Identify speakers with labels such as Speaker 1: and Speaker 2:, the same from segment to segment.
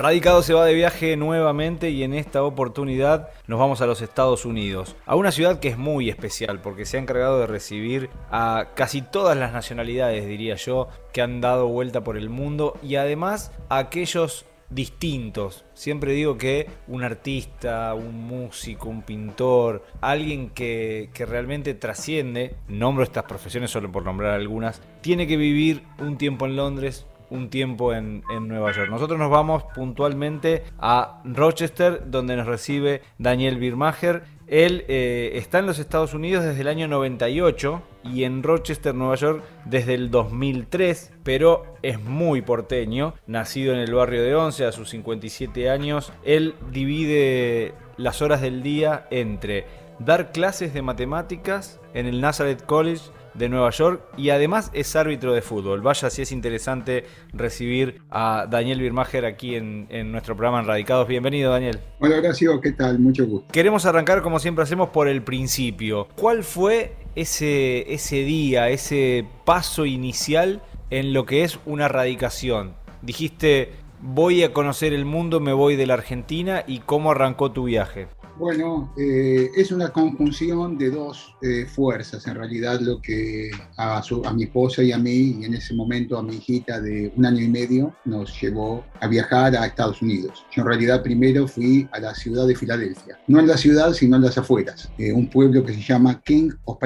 Speaker 1: Radicado se va de viaje nuevamente y en esta oportunidad nos vamos a los Estados Unidos, a una ciudad que es muy especial porque se ha encargado de recibir a casi todas las nacionalidades, diría yo, que han dado vuelta por el mundo y además a aquellos distintos. Siempre digo que un artista, un músico, un pintor, alguien que, que, realmente trasciende, nombro estas profesiones solo por nombrar algunas, tiene que vivir un tiempo en Londres, un tiempo en, Nueva York. Nosotros nos vamos puntualmente a Rochester, donde nos recibe Daniel Birmacher. Él eh, está en los Estados Unidos desde el año 98 y en Rochester, Nueva York, desde el 2003, pero es muy porteño. Nacido en el barrio de Once a sus 57 años, él divide las horas del día entre dar clases de matemáticas en el Nazareth College de Nueva York y además es árbitro de fútbol. Vaya si es interesante recibir a Daniel Birmacher aquí en, nuestro programa en Radicados. Bienvenido, Daniel.
Speaker 2: Hola, gracias. ¿Qué tal? Mucho gusto.
Speaker 1: Queremos arrancar, como siempre hacemos, por el principio. ¿Cuál fue ese, ese día, ese paso inicial en lo que es una radicación? Dijiste, voy a conocer el mundo, me voy de la Argentina y cómo arrancó tu viaje.
Speaker 2: Bueno, eh, es una conjunción de dos eh, fuerzas, en realidad lo que a, mi esposa y a mí, y en ese momento a mi hijita de un año y medio, nos llevó a viajar a Estados Unidos. Yo en realidad primero fui a la ciudad de Filadelfia, no en la ciudad, sino en las afueras, eh, un pueblo que se llama King of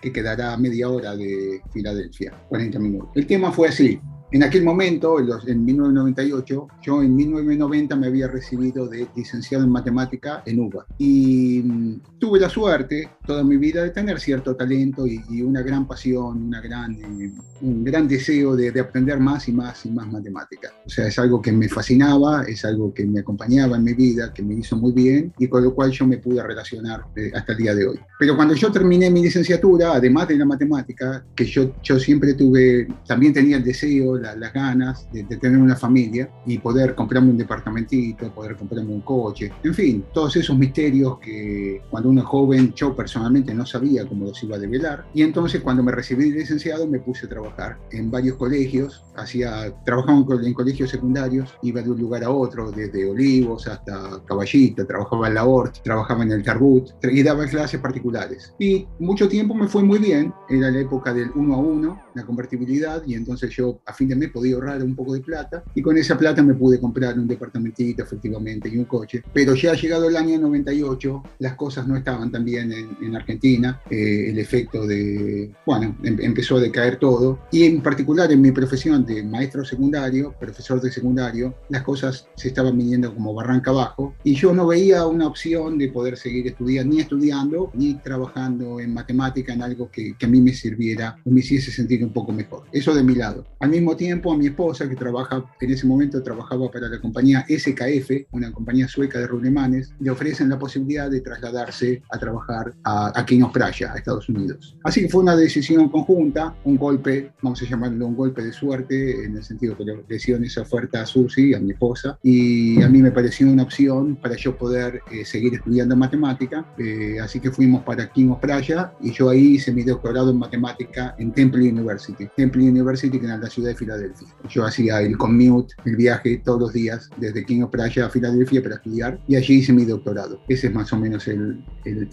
Speaker 2: que quedará a media hora de Filadelfia, 40 minutos. El tema fue así, en aquel momento, en 1998, yo en 1990 me había recibido de licenciado en matemática en UBA y mm, tuve la suerte toda mi vida de tener cierto talento y, una gran pasión, una gran, eh, un gran deseo de, aprender más y más y más matemática. O sea, es algo que me fascinaba, es algo que me acompañaba en mi vida, que me hizo muy bien y con lo cual yo me pude relacionar eh, hasta el día de hoy. Pero cuando yo terminé mi licenciatura, además de la matemática, que yo, yo siempre tuve, también tenía el deseo, las ganas de, tener una familia y poder comprarme un departamentito, poder comprarme un coche, en fin, todos esos misterios que cuando uno es joven yo personalmente no sabía cómo los iba a develar. Y entonces cuando me recibí de licenciado me puse a trabajar en varios colegios, hacía, trabajaba en colegios secundarios, iba de un lugar a otro, desde Olivos hasta Caballito, trabajaba en la ORT, trabajaba en el Tarbut y daba clases particulares. Y mucho tiempo me fue muy bien, era la época del uno a uno, la convertibilidad, y entonces yo a fin de mes podía ahorrar un poco de plata y con esa plata me pude comprar un departamentito efectivamente y un coche. Pero ya llegado el año 98, las cosas no estaban tan bien en, Argentina, eh, el efecto de, bueno, em, empezó a decaer todo y en particular en mi profesión de maestro secundario, profesor de secundario, las cosas se estaban viniendo como barranca abajo y yo no veía una opción de poder seguir estudiando, ni estudiando, ni trabajando en matemática, en algo que, que a mí me sirviera me hiciese sentir un poco mejor. Eso de mi lado. Al mismo tiempo a mi esposa, que trabaja, en ese momento trabajaba para la compañía SKF, una compañía sueca de rulemanes, le ofrecen la posibilidad de trasladarse a trabajar a, a of Praya, a Estados Unidos. Así que fue una decisión conjunta, un golpe, vamos a llamarlo un golpe de suerte, en el sentido que le ofrecieron esa oferta a Susi, a mi esposa, y a mí me pareció una opción para yo poder eh, seguir estudiando matemática, eh, así que fuimos para of Praya y yo ahí hice mi doctorado en matemática en Temple University. Temple University, que era la ciudad de Filadelfia. Yo hacía el commute, el viaje todos los días desde King of Praya a Filadelfia para estudiar y allí hice mi doctorado. Ese es más o menos el,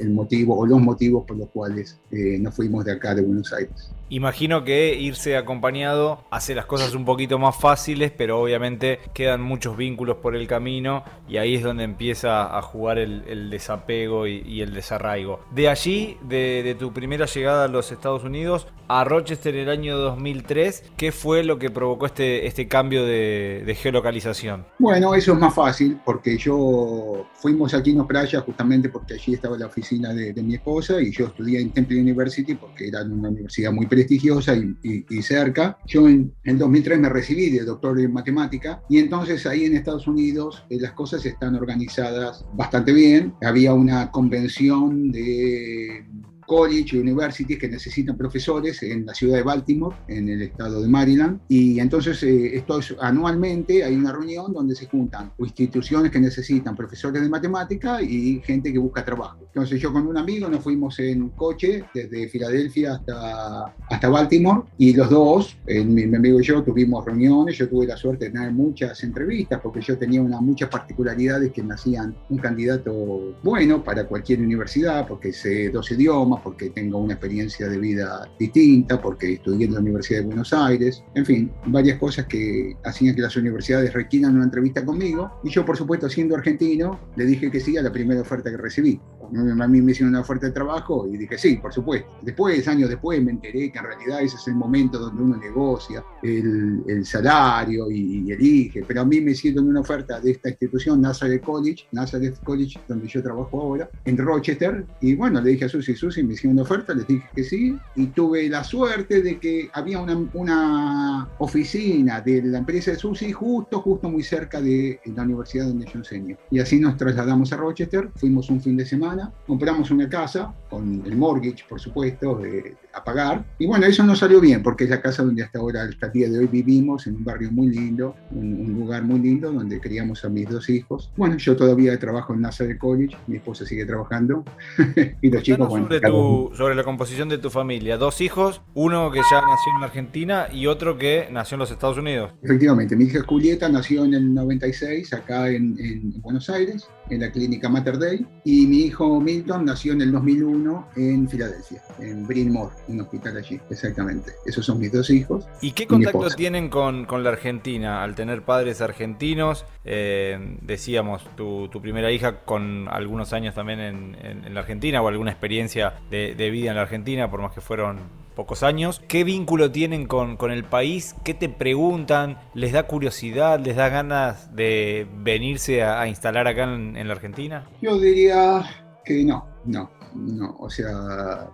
Speaker 2: motivo o los motivos por los cuales eh, nos fuimos de acá de Buenos Aires.
Speaker 1: Imagino que irse acompañado hace las cosas un poquito más fáciles, pero obviamente quedan muchos vínculos por el camino y ahí es donde empieza a jugar el, desapego y, el desarraigo. De allí, de, tu primera llegada a los Estados Unidos a Rochester en el año 2003, ¿qué fue lo que provocó este, este cambio de, geolocalización?
Speaker 2: Bueno, eso es más fácil porque yo fuimos aquí en Playa justamente porque allí estaba la oficina de, mi esposa y yo estudié en Temple University porque era una universidad muy prestigiosa y, cerca. Yo en, en, 2003 me recibí de doctor en matemática y entonces ahí en Estados Unidos eh, las cosas están organizadas bastante bien. Había una convención de college universities que necesitan profesores en la ciudad de Baltimore, en el estado de Maryland. Y entonces eh, esto es anualmente, hay una reunión donde se juntan instituciones que necesitan profesores de matemática y gente que busca trabajo. Entonces yo con un amigo nos fuimos en coche desde Filadelfia hasta, hasta Baltimore y los dos, mi, mi, amigo y yo, tuvimos reuniones. Yo tuve la suerte de tener muchas entrevistas porque yo tenía una, muchas particularidades que me hacían un candidato bueno para cualquier universidad, porque sé dos idiomas, porque tengo una experiencia de vida distinta, porque estudié en la Universidad de Buenos Aires, en fin, varias cosas que hacían que las universidades requieran una entrevista conmigo. Y yo, por supuesto, siendo argentino, le dije que sí a la primera oferta que recibí. A mí me hicieron una oferta de trabajo y dije sí, por supuesto. Después, años después, me enteré que en realidad ese es el momento donde uno negocia el, el salario y, y, elige. Pero a mí me hicieron una oferta de esta institución, Nazareth College, Nazareth College, donde yo trabajo ahora, en Rochester. Y bueno, le dije a Susi, Susi, me hicieron una oferta, les dije que sí. Y tuve la suerte de que había una, una oficina de la empresa de Susi justo, justo muy cerca de la universidad donde yo enseño. Y así nos trasladamos a Rochester, fuimos un fin de semana, compramos una casa con el mortgage, por supuesto, de, a pagar. Y bueno, eso no salió bien porque es la casa donde hasta ahora, hasta el día de hoy vivimos, en un barrio muy lindo, un, un lugar muy lindo donde criamos a mis dos hijos. Bueno, yo todavía trabajo en Nazareth College, mi esposa sigue trabajando y los chicos, bueno.
Speaker 1: Sobre, tu, sobre la composición de tu familia, dos hijos, uno que ya nació en Argentina y otro que nació en los Estados Unidos.
Speaker 2: Efectivamente, mi hija Julieta nació en el 96 acá en, en Buenos Aires, en la clínica Mater Dei, y mi hijo Milton nació en el 2001 en Filadelfia, en Bryn Mawr, un hospital allí, exactamente. Esos son mis dos hijos.
Speaker 1: ¿Y qué contacto tienen con, con, la Argentina al tener padres argentinos? Eh, decíamos, tu, tu, primera hija con algunos años también en, en, en la Argentina o alguna experiencia de, de vida en la Argentina, por más que fueron pocos años. ¿Qué vínculo tienen con, con, el país? ¿Qué te preguntan? ¿Les da curiosidad? ¿Les da ganas de venirse a, a instalar acá en, en, la Argentina?
Speaker 2: Yo diría que no, no. No, o sea,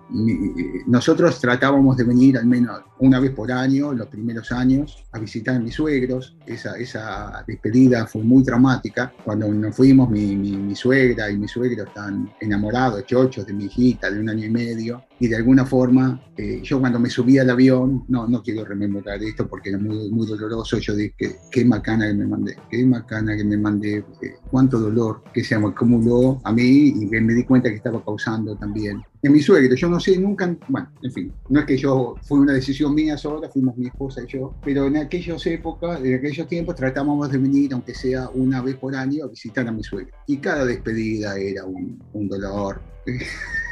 Speaker 2: nosotros tratábamos de venir al menos una vez por año, los primeros años, a visitar a mis suegros. Esa, esa despedida fue muy traumática. Cuando nos fuimos, mi, mi, mi suegra y mi suegro están enamorados, chochos de mi hijita de un año y medio. Y de alguna forma, eh, yo cuando me subí al avión, no, no quiero rememorar esto porque era muy, muy doloroso, yo dije, qué macana que me mandé, qué macana que me mandé, cuánto dolor que se me acumuló a mí y me di cuenta que estaba causando también en mi suegro. Yo no sé, nunca, bueno, en fin, no es que yo, fue una decisión mía sola, fuimos mi esposa y yo, pero en aquellas épocas, en aquellos tiempos tratábamos de venir, aunque sea una vez por año, a visitar a mi suegro. Y cada despedida era un, un dolor.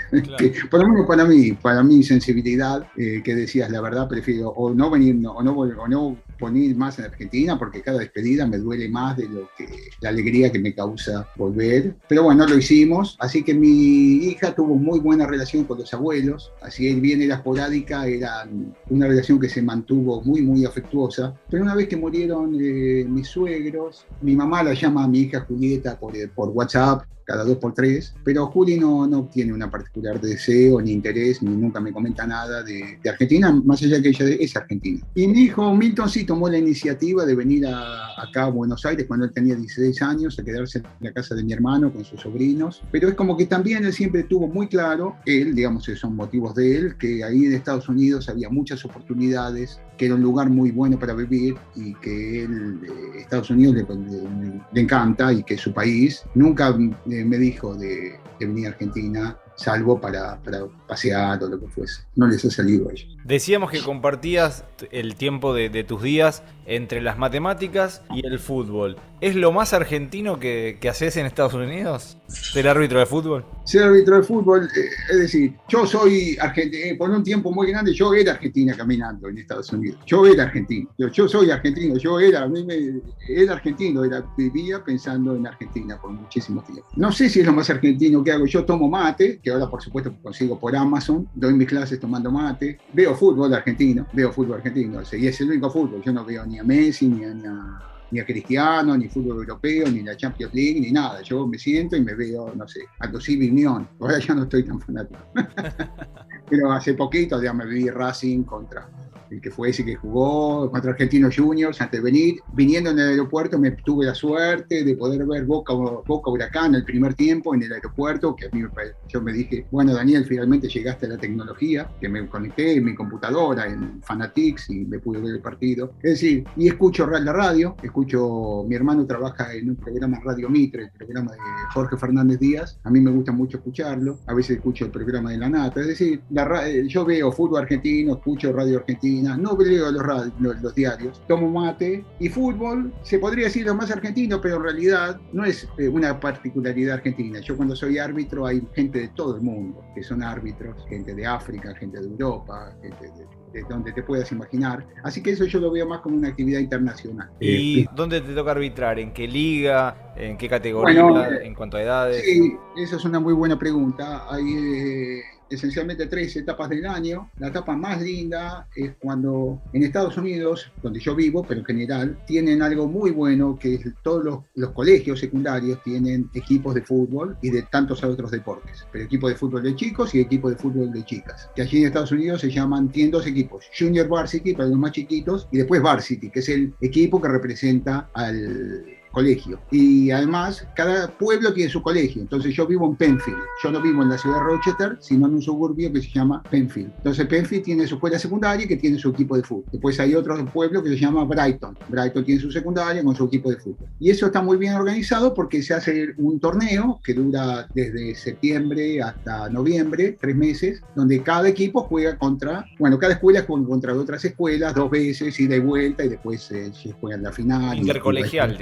Speaker 2: Por lo menos para mí, para mi sensibilidad, eh, que decías la verdad, prefiero o no venir no, o, no, o no poner más en Argentina, porque cada despedida me duele más de lo que la alegría que me causa volver. Pero bueno, lo hicimos, así que mi hija tuvo muy buena relación con los abuelos, así bien era esporádica, era una relación que se mantuvo muy, muy afectuosa. Pero una vez que murieron eh, mis suegros, mi mamá la llama a mi hija Julieta por, por WhatsApp cada dos por tres, pero Juli no, no tiene una particular deseo ni interés, ni nunca me comenta nada de, de, Argentina, más allá que ella es argentina. Y mi hijo Milton sí tomó la iniciativa de venir a, acá a Buenos Aires cuando él tenía 16 años, a quedarse en la casa de mi hermano con sus sobrinos, pero es como que también él siempre tuvo muy claro, él, digamos, esos son motivos de él, que ahí en Estados Unidos había muchas oportunidades, que era un lugar muy bueno para vivir y que él, eh, Estados Unidos le, le, le, encanta y que su país. Nunca eh, me dijo de, de venir a Argentina salvo para, para, pasear o lo que fuese. No les ha salido a ellos.
Speaker 1: Decíamos que compartías el tiempo de, de, tus días entre las matemáticas y el fútbol. ¿Es lo más argentino que, que haces en Estados Unidos? ¿Ser árbitro de fútbol?
Speaker 2: Ser árbitro de fútbol, eh, es decir, yo soy argentino, eh, por un tiempo muy grande yo era argentina caminando en Estados Unidos. Yo era argentino, yo, yo soy argentino, yo era, a mí me, era argentino, era, vivía pensando en Argentina por muchísimo tiempo. No sé si es lo más argentino que hago, yo tomo mate, que ahora por supuesto consigo por Amazon, doy mis clases tomando mate, veo fútbol argentino, veo fútbol argentino, y es el único fútbol, yo no veo ni a Messi, ni a, ni a, ni a Cristiano, ni fútbol europeo, ni la Champions League, ni nada, yo me siento y me veo, no sé, a Così Unión, ahora ya no estoy tan fanático, pero hace poquito ya me vi Racing contra el que fue ese que jugó contra Argentinos Juniors antes de venir. Viniendo en el aeropuerto me tuve la suerte de poder ver Boca, Boca Huracán el primer tiempo en el aeropuerto, que a mí yo me dije, bueno Daniel, finalmente llegaste a la tecnología, que me conecté en mi computadora, en Fanatics y me pude ver el partido. Es decir, y escucho la radio, escucho, mi hermano trabaja en un programa Radio Mitre, el programa de Jorge Fernández Díaz, a mí me gusta mucho escucharlo, a veces escucho el programa de La Nata, es decir, la, eh, yo veo fútbol argentino, escucho radio argentina, no leo los, los, diarios, tomo mate y fútbol, se podría decir lo más argentino, pero en realidad no es eh, una particularidad argentina. Yo cuando soy árbitro hay gente de todo el mundo que son árbitros, gente de África, gente de Europa, gente de de donde te puedas imaginar. Así que eso yo lo veo más como una actividad internacional.
Speaker 1: ¿Y eh, dónde te toca arbitrar? ¿En qué liga? ¿En qué categoría? ¿En cuanto a edades?
Speaker 2: Sí, esa es una muy buena pregunta. Hay eh, esencialmente tres etapas del año. La etapa más linda es cuando en Estados Unidos, donde yo vivo, pero en general, tienen algo muy bueno que todos los, los colegios secundarios tienen equipos de fútbol y de tantos otros deportes, pero equipos de fútbol de chicos y equipos de fútbol de chicas, que allí en Estados Unidos se llaman, tienen dos equipos, Junior Varsity para los más chiquitos y después Varsity, que es el equipo que representa al colegio. Y además, cada pueblo tiene su colegio. Entonces, yo vivo en Penfield. Yo no vivo en la ciudad de Rochester, sino en un suburbio que se llama Penfield. Entonces, Penfield tiene su escuela secundaria que tiene su equipo de fútbol. Después hay otro pueblo que se llama Brighton. Brighton tiene su secundaria con su equipo de fútbol. Y eso está muy bien organizado porque se hace un torneo que dura desde septiembre hasta noviembre, tres meses, donde cada equipo juega contra, bueno, cada escuela juega contra otras escuelas dos veces y de vuelta y después eh, se juega la final.
Speaker 1: Intercolegial,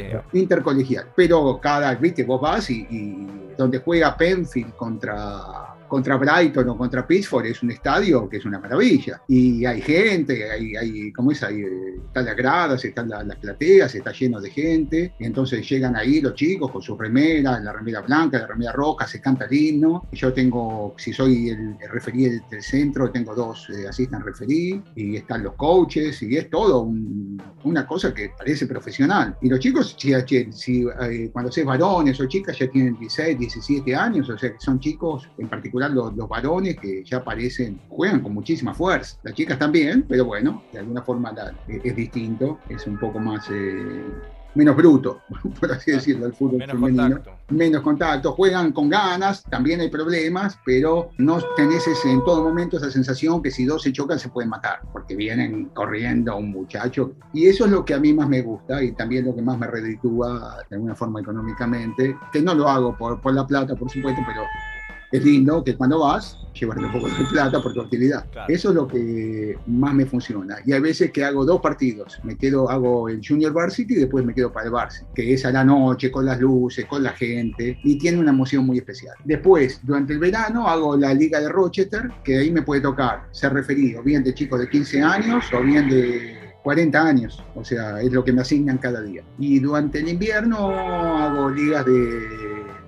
Speaker 2: intercolegial. Pero cada, viste, vos vas y, y donde juega Penfield contra contra Brighton o contra Pittsburgh es un estadio que es una maravilla. Y hay gente, hay, hay ¿cómo es? Ahí, eh, están las gradas, están las, plateas, está lleno de gente. Y entonces llegan ahí los chicos con sus remeras, la remera blanca, la remera roja, se canta el himno. Y yo tengo, si soy el, referí del, centro, tengo dos eh, assistant referí y están los coaches y es todo una cosa que parece profesional. Y los chicos, si, si eh, cuando seas varones o chicas, ya tienen 16, 17 años, o sea que son chicos en particular los, varones que ya aparecen, juegan con muchísima fuerza. Las chicas también, pero bueno, de alguna forma es, distinto, es un poco más... Eh, menos bruto, por así decirlo, el fútbol menos femenino. Contacto. Menos contacto, juegan con ganas, también hay problemas, pero no tenés en todo momento esa sensación que si dos se chocan se pueden matar, porque vienen corriendo un muchacho. Y eso es lo que a mí más me gusta y también lo que más me reditúa de alguna forma económicamente, que no lo hago por, por la plata, por supuesto, pero es lindo que cuando vas, llevas un poco de plata por tu actividad. Eso es lo que más me funciona. Y hay veces que hago dos partidos. Me quedo, hago el Junior Varsity y después me quedo para el Varsity, que es a la noche, con las luces, con la gente, y tiene una emoción muy especial. Después, durante el verano, hago la Liga de Rochester, que ahí me puede tocar ser referido, bien de chicos de 15 años o bien de 40 años, o sea, es lo que me asignan cada día. Y durante el invierno hago ligas de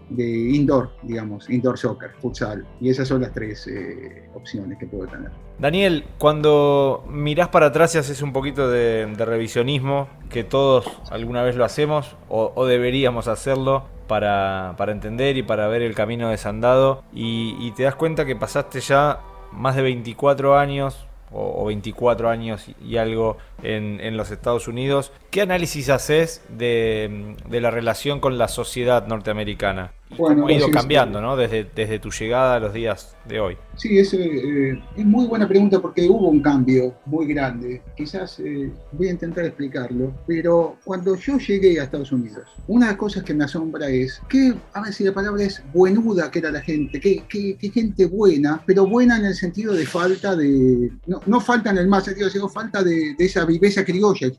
Speaker 2: de indoor, digamos, indoor soccer, futsal. Y esas son las tres eh, opciones que puedo tener.
Speaker 1: Daniel, cuando mirás para atrás y haces un poquito de, revisionismo, que todos alguna vez lo hacemos o, deberíamos hacerlo para, entender y para ver el camino desandado, y, y te das cuenta que pasaste ya más de 24 años o, 24 años y algo en, los Estados Unidos. ¿Qué análisis haces de, la relación con la sociedad norteamericana? Cómo ha ido cambiando ¿no? desde, desde tu llegada a los días de hoy?
Speaker 2: Sí, es, eh, es muy buena pregunta porque hubo un cambio muy grande. Quizás eh, voy a intentar explicarlo, pero cuando yo llegué a Estados Unidos, una de las cosas que me asombra es que, a ver si la palabra es buenuda que era la gente, que, gente buena, pero buena en el sentido de falta de, no, no falta en el más sentido, sino falta de, de esa viveza criolla.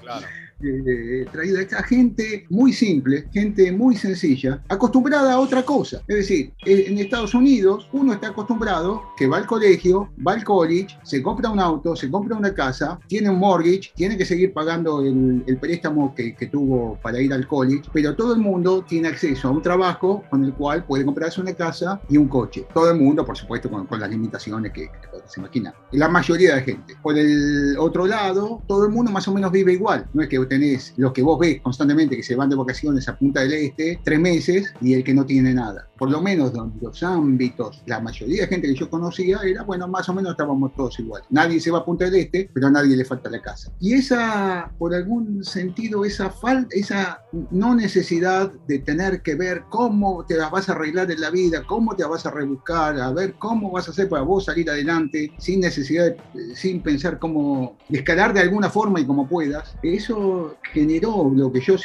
Speaker 2: Claro eh, traída esta gente muy simple, gente muy sencilla, acostumbrada a otra cosa. Es decir, eh, en Estados Unidos uno está acostumbrado que va al colegio, va al college, se compra un auto, se compra una casa, tiene un mortgage, tiene que seguir pagando el, préstamo que, tuvo para ir al college, pero todo el mundo tiene acceso a un trabajo con el cual puede comprarse una casa y un coche. Todo el mundo, por supuesto, con, las limitaciones que, se imaginan. La mayoría de gente. Por el otro lado, todo el mundo más o menos vive igual. No es que tenés los que vos ves constantemente que se van de vacaciones a Punta del Este, tres meses, y el que no tiene nada. Por lo menos los ámbitos, la mayoría de gente que yo conocía era, bueno, más o menos estábamos todos iguales. Nadie se va a Punta del Este, pero a nadie le falta la casa. Y esa, por algún sentido, esa falta, esa no necesidad de tener que ver cómo te las vas a arreglar en la vida, cómo te vas a rebuscar, a ver cómo vas a hacer para vos salir adelante, sin necesidad, sin pensar cómo escalar de alguna forma y como puedas, eso generó lo que yo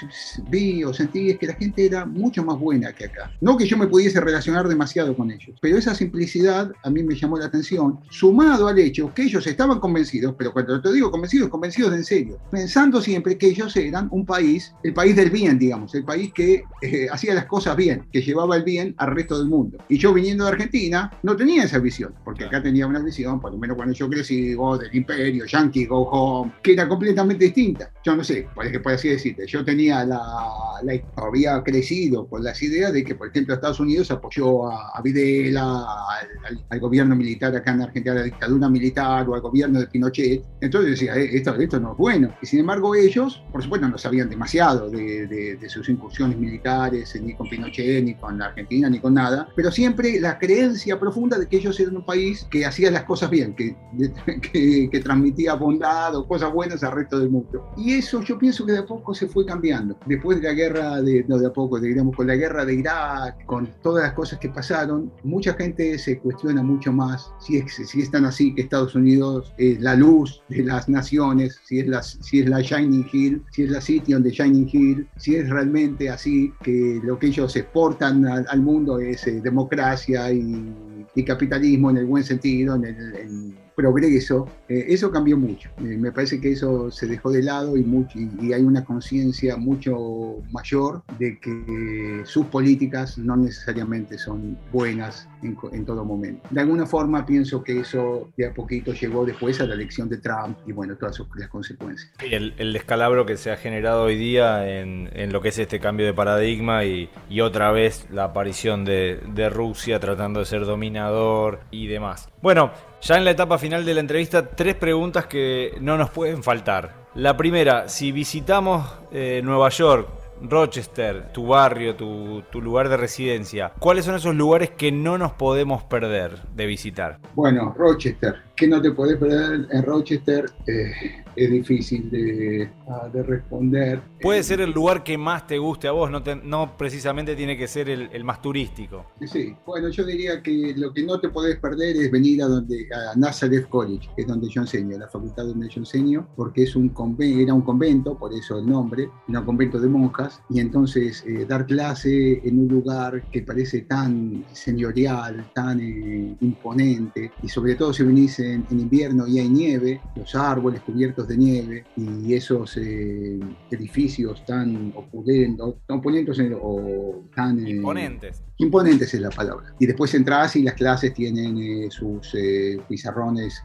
Speaker 2: vi o sentí es que la gente era mucho más buena que acá. No que yo me pudiese relacionar demasiado con ellos, pero esa simplicidad a mí me llamó la atención, sumado al hecho que ellos estaban convencidos, pero cuando te digo convencidos, convencidos de en serio, pensando siempre que ellos eran un país, el país del bien, digamos, el país que eh, hacía las cosas bien, que llevaba el bien al resto del mundo. Y yo viniendo de Argentina no tenía esa visión, porque acá tenía una visión, por lo menos cuando yo crecí, oh, del imperio, yankee, go home, que era completamente distinta. Yo no sé, por así decirte, yo tenía la, había crecido con las ideas de que, por ejemplo, Estados Unidos apoyó a, Videla, al, gobierno militar acá en Argentina, a la dictadura militar o al gobierno de Pinochet. Entonces decía, eh, esto, esto no es bueno. Y sin embargo ellos, por supuesto, no sabían demasiado de, de sus incursiones militares, ni con Pinochet, ni con Argentina, ni con nada, pero siempre la creencia profunda de que ellos eran un país que hacía las cosas bien, que, que, transmitía bondad o cosas buenas al resto del mundo. Y eso yo pienso que de a poco se fue cambiando. Después de la guerra, de, no de a poco, digamos, con la guerra de Irak, con todas las cosas que pasaron, mucha gente se cuestiona mucho más si es, si es tan así que Estados Unidos es la luz de las naciones, si es la, si es la Shining Hill, si es la City the Shining Hill, si es realmente así que lo que ellos exportan al, mundo es eh, democracia y, capitalismo en el buen sentido, en el, progreso, eh, eso cambió mucho. Eh, me parece que eso se dejó de lado y, mucho, y, hay una conciencia mucho mayor de que sus políticas no necesariamente son buenas en, todo momento. De alguna forma pienso que eso de a poquito llegó después a la elección de Trump y bueno, todas sus, las consecuencias.
Speaker 1: el, el, descalabro que se ha generado hoy día en, en lo que es este cambio de paradigma y, y otra vez la aparición de, de Rusia tratando de ser dominador y demás. Bueno, ya en la etapa final de la entrevista, tres preguntas que no nos pueden faltar. La primera, si visitamos eh, Nueva York, Rochester, tu barrio, tu, tu, lugar de residencia, ¿cuáles son esos lugares que no nos podemos perder de visitar?
Speaker 2: Bueno, Rochester, que no te podés perder en Rochester? Eh, es difícil de, ah, de, responder.
Speaker 1: Puede ser el lugar que más te guste a vos, no, no precisamente tiene que ser el, el, más turístico.
Speaker 2: Sí, bueno, yo diría que lo que no te podés perder es venir a, donde, a Nazareth College, que es donde yo enseño, la facultad donde yo enseño, porque es un era un convento, por eso el nombre, un convento de monjas, y entonces eh, dar clase en un lugar que parece tan señorial, tan eh, imponente, y sobre todo si venís en, en invierno y hay nieve, los árboles cubiertos de nieve y esos eh, edificios tan opulentos, o tan...
Speaker 1: Eh, imponentes.
Speaker 2: Imponentes es la palabra. Y después entras y las clases tienen eh, sus pizarrones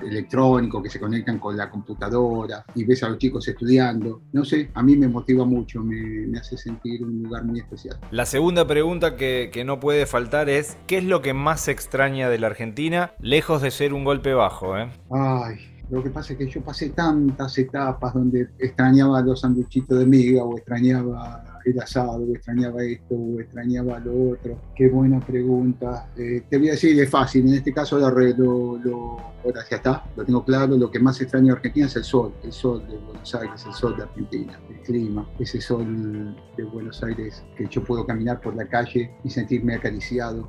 Speaker 2: electrónicos que se conectan con la computadora y ves a los chicos estudiando. No sé, a mí me motiva mucho, me, hace sentir un lugar muy especial.
Speaker 1: La segunda pregunta que, que no puede faltar es, ¿qué es lo que más extraña de la Argentina, lejos de ser un golpe bajo?
Speaker 2: Ay, lo que pasa es que yo pasé tantas etapas donde extrañaba los sanduchitos de miga o extrañaba el asado, o extrañaba esto, o extrañaba lo otro. Qué buena pregunta. Eh, te voy a decir, es fácil. En este caso lo, lo, lo, ahora ya está, lo tengo claro. Lo que más extraño de Argentina es el sol, el sol de Buenos Aires, el sol de Argentina, el clima, ese sol de Buenos Aires que yo puedo caminar por la calle y sentirme acariciado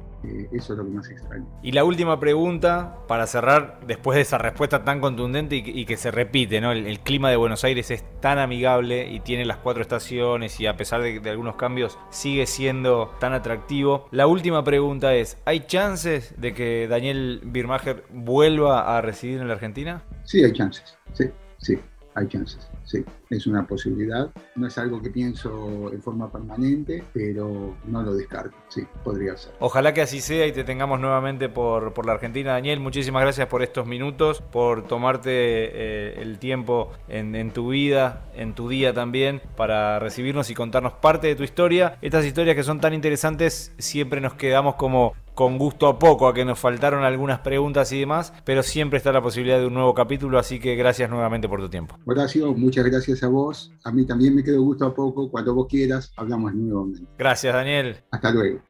Speaker 2: eso es lo que más extraño.
Speaker 1: Y la última pregunta, para cerrar, después de esa respuesta tan contundente y que, se repite, ¿no? El, clima de Buenos Aires es tan amigable y tiene las cuatro estaciones y a pesar de, de, algunos cambios sigue siendo tan atractivo. La última pregunta es, ¿hay chances de que Daniel Birmacher vuelva a residir en la Argentina?
Speaker 2: Sí, hay chances, sí, sí, hay chances sí, es una posibilidad. No es algo que pienso en forma permanente, pero no lo descarto, sí, podría ser.
Speaker 1: Ojalá que así sea y te tengamos nuevamente por, por la Argentina. Daniel, muchísimas gracias por estos minutos, por tomarte eh, el tiempo en, en, tu vida, en tu día también, para recibirnos y contarnos parte de tu historia. Estas historias que son tan interesantes siempre nos quedamos como con gusto a poco, a que nos faltaron algunas preguntas y demás, pero siempre está la posibilidad de un nuevo capítulo, así que gracias nuevamente por tu tiempo.
Speaker 2: Horacio, muchas gracias a vos. A mí también me quedo gusto a poco. Cuando vos quieras, hablamos nuevamente.
Speaker 1: Gracias, Daniel.
Speaker 2: Hasta luego.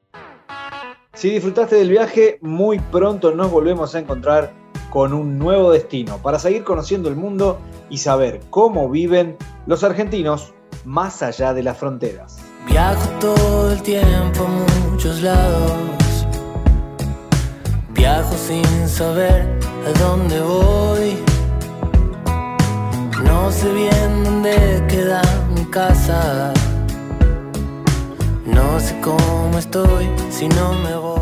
Speaker 1: Si disfrutaste del viaje, muy pronto nos volvemos a encontrar con un nuevo destino para seguir conociendo el mundo y saber cómo viven los argentinos más allá de las fronteras.
Speaker 3: Viajo todo el tiempo a muchos lados. Viajo sin saber a dónde voy. No sé bien dónde queda mi casa. No sé cómo estoy si no me voy.